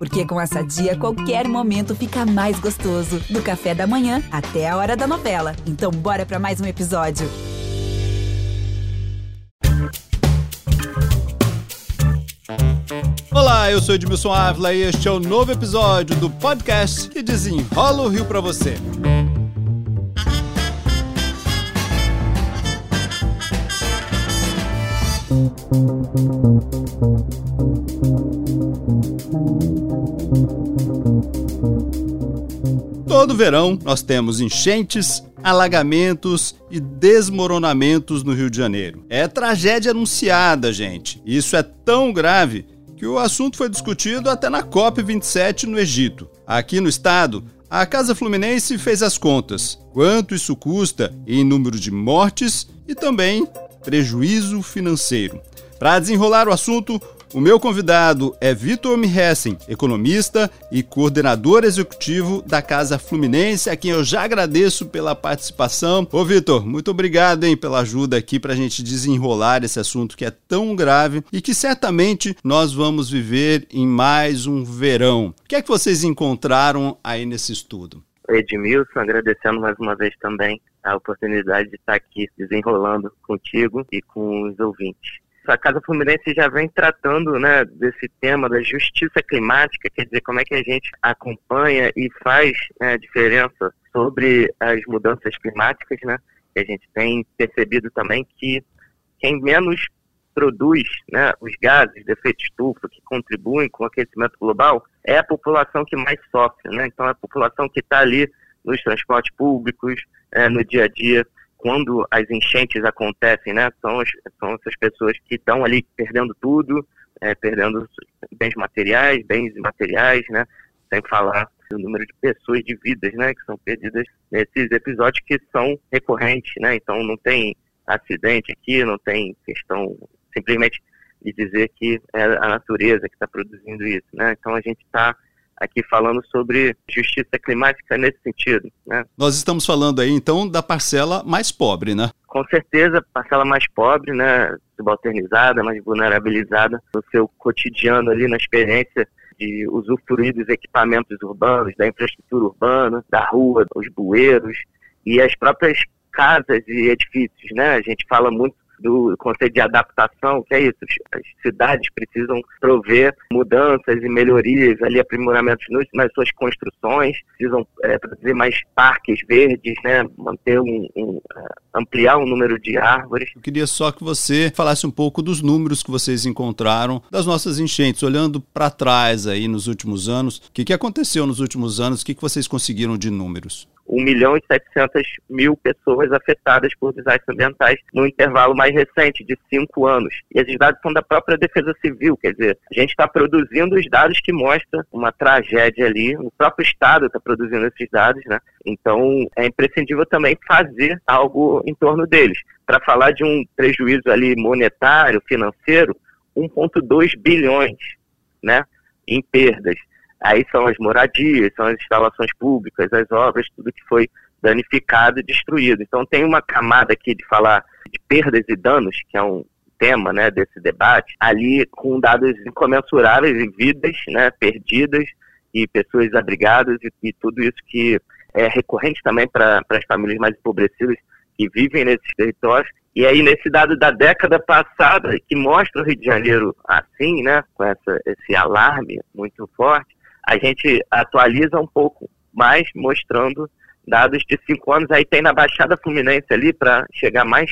Porque com essa dia, qualquer momento fica mais gostoso. Do café da manhã até a hora da novela. Então, bora para mais um episódio. Olá, eu sou Edmilson Ávila e este é o novo episódio do podcast que desenrola o Rio para você. Todo verão nós temos enchentes, alagamentos e desmoronamentos no Rio de Janeiro. É tragédia anunciada, gente. Isso é tão grave que o assunto foi discutido até na COP27 no Egito. Aqui no estado, a Casa Fluminense fez as contas. Quanto isso custa em número de mortes e também prejuízo financeiro. Para desenrolar o assunto, o meu convidado é Vitor Mihessen, economista e coordenador executivo da Casa Fluminense, a quem eu já agradeço pela participação. Ô Vitor, muito obrigado hein, pela ajuda aqui para a gente desenrolar esse assunto que é tão grave e que certamente nós vamos viver em mais um verão. O que é que vocês encontraram aí nesse estudo? Edmilson, agradecendo mais uma vez também a oportunidade de estar aqui desenrolando contigo e com os ouvintes a Casa Fluminense já vem tratando né, desse tema da justiça climática, quer dizer, como é que a gente acompanha e faz né, diferença sobre as mudanças climáticas, né? A gente tem percebido também que quem menos produz né, os gases de efeito estufa que contribuem com o aquecimento global é a população que mais sofre, né? Então, é a população que está ali nos transportes públicos, é, no dia a dia, quando as enchentes acontecem, né, são, as, são essas pessoas que estão ali perdendo tudo, é, perdendo bens materiais, bens imateriais, né, sem falar do número de pessoas, de vidas, né, que são perdidas nesses episódios que são recorrentes, né, então não tem acidente aqui, não tem questão simplesmente de dizer que é a natureza que está produzindo isso, né, então a gente está aqui falando sobre justiça climática nesse sentido. Né? Nós estamos falando aí então da parcela mais pobre, né? Com certeza, parcela mais pobre, né, subalternizada, mais vulnerabilizada no seu cotidiano ali na experiência de usufruir dos equipamentos urbanos, da infraestrutura urbana, da rua, os bueiros e as próprias casas e edifícios, né? A gente fala muito do conceito de adaptação, que é isso, as cidades precisam prover mudanças e melhorias, ali aprimoramentos nas suas construções, precisam é, produzir mais parques verdes, né, manter um, um, é, ampliar o número de árvores. Eu queria só que você falasse um pouco dos números que vocês encontraram das nossas enchentes, olhando para trás aí nos últimos anos, o que, que aconteceu nos últimos anos, o que, que vocês conseguiram de números? 1 milhão e 700 mil pessoas afetadas por desastres ambientais no intervalo mais recente, de cinco anos. E esses dados são da própria Defesa Civil, quer dizer, a gente está produzindo os dados que mostram uma tragédia ali, o próprio Estado está produzindo esses dados, né? Então, é imprescindível também fazer algo em torno deles. Para falar de um prejuízo ali monetário, financeiro, 1,2 bilhões, né? Em perdas. Aí são as moradias, são as instalações públicas, as obras, tudo que foi danificado e destruído. Então tem uma camada aqui de falar de perdas e danos, que é um tema né, desse debate, ali com dados incomensuráveis em vidas né, perdidas e pessoas abrigadas e, e tudo isso que é recorrente também para as famílias mais empobrecidas que vivem nesses territórios. E aí, nesse dado da década passada, que mostra o Rio de Janeiro assim, né, com essa, esse alarme muito forte, a gente atualiza um pouco mais, mostrando dados de cinco anos. Aí tem na Baixada Fluminense ali, para chegar mais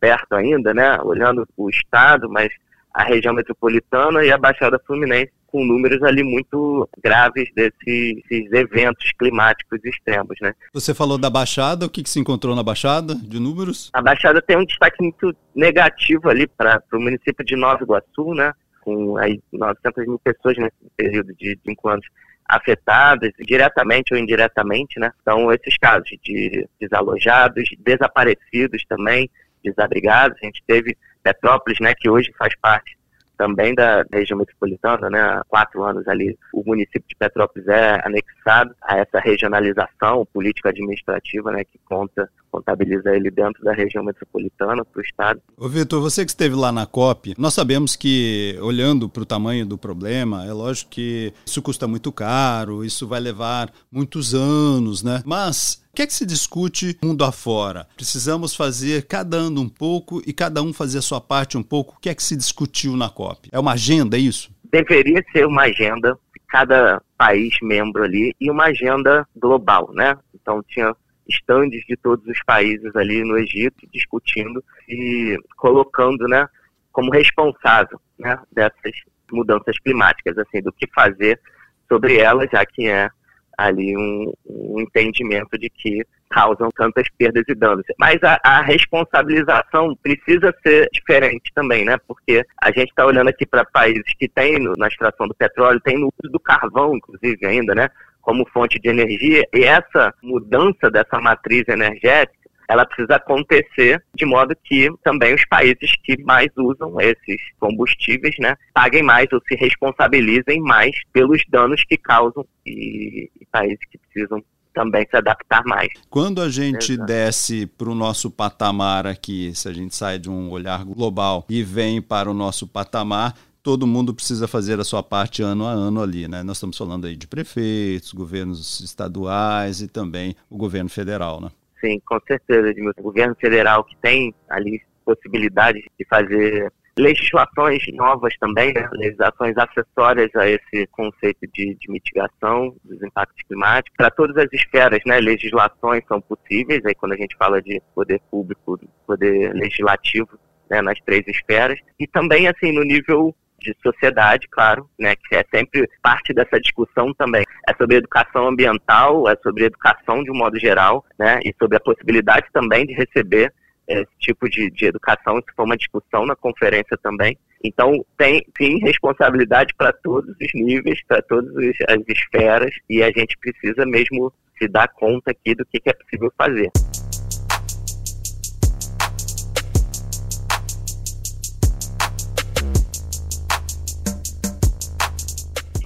perto ainda, né? Olhando o estado, mas a região metropolitana e a Baixada Fluminense com números ali muito graves desses, desses, eventos climáticos extremos, né? Você falou da Baixada, o que, que se encontrou na Baixada de números? A Baixada tem um destaque muito negativo ali para o município de Nova Iguaçu, né? Com aí 900 mil pessoas nesse período de cinco anos afetadas, diretamente ou indiretamente, né? Então, esses casos de desalojados, desaparecidos também, desabrigados. A gente teve Petrópolis, né, que hoje faz parte também da região metropolitana, né? Há quatro anos ali, o município de Petrópolis é anexado a essa regionalização político-administrativa, né? Que conta, contabiliza ele dentro da região metropolitana para o Estado. Ô Vitor, você que esteve lá na COP, nós sabemos que, olhando para o tamanho do problema, é lógico que isso custa muito caro, isso vai levar muitos anos, né? Mas o que é que se discute mundo afora? Precisamos fazer cada ano um pouco e cada um fazer a sua parte um pouco. O que é que se discutiu na COP? É uma agenda, é isso? Deveria ser uma agenda cada país membro ali e uma agenda global, né? Então tinha estandes de todos os países ali no Egito discutindo e colocando, né, como responsável, né, dessas mudanças climáticas, assim, do que fazer sobre elas, já que é ali um, um entendimento de que causam tantas perdas e danos. Mas a, a responsabilização precisa ser diferente também, né? Porque a gente está olhando aqui para países que têm na extração do petróleo, tem no uso do carvão, inclusive, ainda, né? Como fonte de energia, e essa mudança dessa matriz energética ela precisa acontecer de modo que também os países que mais usam esses combustíveis, né, paguem mais ou se responsabilizem mais pelos danos que causam e, e países que precisam também se adaptar mais. Quando a gente Exato. desce para o nosso patamar aqui, se a gente sai de um olhar global e vem para o nosso patamar, todo mundo precisa fazer a sua parte ano a ano ali, né? Nós estamos falando aí de prefeitos, governos estaduais e também o governo federal, né? Sim, com certeza, Edmilson. O governo federal que tem ali possibilidades de fazer legislações novas também, né? legislações acessórias a esse conceito de, de mitigação dos impactos climáticos. Para todas as esferas, né? legislações são possíveis, aí quando a gente fala de poder público, poder legislativo, né? nas três esferas. E também, assim, no nível de sociedade, claro, né, que é sempre parte dessa discussão também. É sobre educação ambiental, é sobre educação de um modo geral, né, e sobre a possibilidade também de receber esse tipo de, de educação, isso foi uma discussão na conferência também. Então, tem, sim, responsabilidade para todos os níveis, para todas as esferas, e a gente precisa mesmo se dar conta aqui do que, que é possível fazer.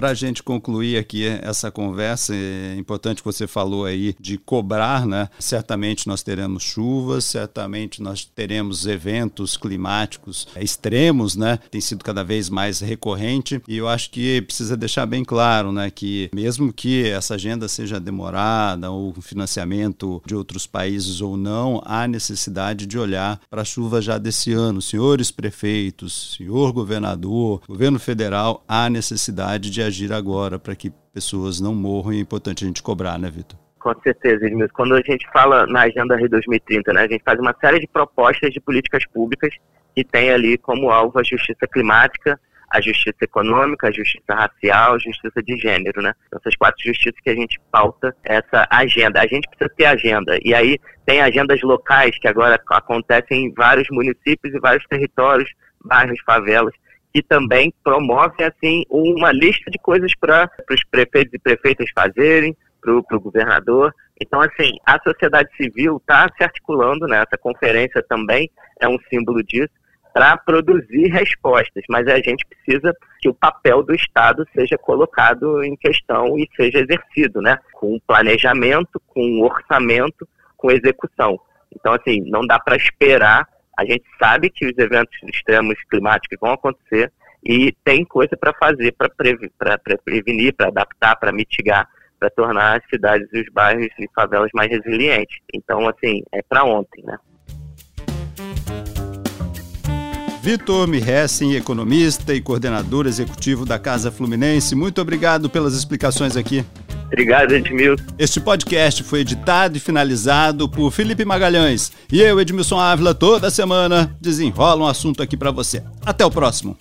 Para a gente concluir aqui essa conversa, é importante que você falou aí de cobrar, né? Certamente nós teremos chuvas, certamente nós teremos eventos climáticos extremos, né? Tem sido cada vez mais recorrente e eu acho que precisa deixar bem claro, né? Que mesmo que essa agenda seja demorada ou financiamento de outros países ou não, há necessidade de olhar para a chuva já desse ano. Senhores prefeitos, senhor governador, governo federal, há necessidade de agir agora para que pessoas não morram e é importante a gente cobrar, né, Vitor? Com certeza, Edmilson. Quando a gente fala na Agenda Rio 2030, né, a gente faz uma série de propostas de políticas públicas que tem ali como alvo a justiça climática, a justiça econômica, a justiça racial, a justiça de gênero, né? Essas quatro justiças que a gente pauta essa agenda. A gente precisa ter agenda. E aí tem agendas locais que agora acontecem em vários municípios e vários territórios, bairros, favelas que também promove assim uma lista de coisas para os prefeitos e prefeitas fazerem, para o governador. Então, assim, a sociedade civil está se articulando, né? essa conferência também é um símbolo disso, para produzir respostas, mas a gente precisa que o papel do Estado seja colocado em questão e seja exercido, né? com planejamento, com orçamento, com execução. Então, assim, não dá para esperar a gente sabe que os eventos extremos climáticos vão acontecer e tem coisa para fazer para prevenir, para adaptar, para mitigar, para tornar as cidades e os bairros e favelas mais resilientes. Então, assim, é para ontem, né? Vitor Mihessen, economista e coordenador executivo da Casa Fluminense, muito obrigado pelas explicações aqui. Obrigado, Edmilson. Este podcast foi editado e finalizado por Felipe Magalhães. E eu, Edmilson Ávila, toda semana desenrola um assunto aqui para você. Até o próximo.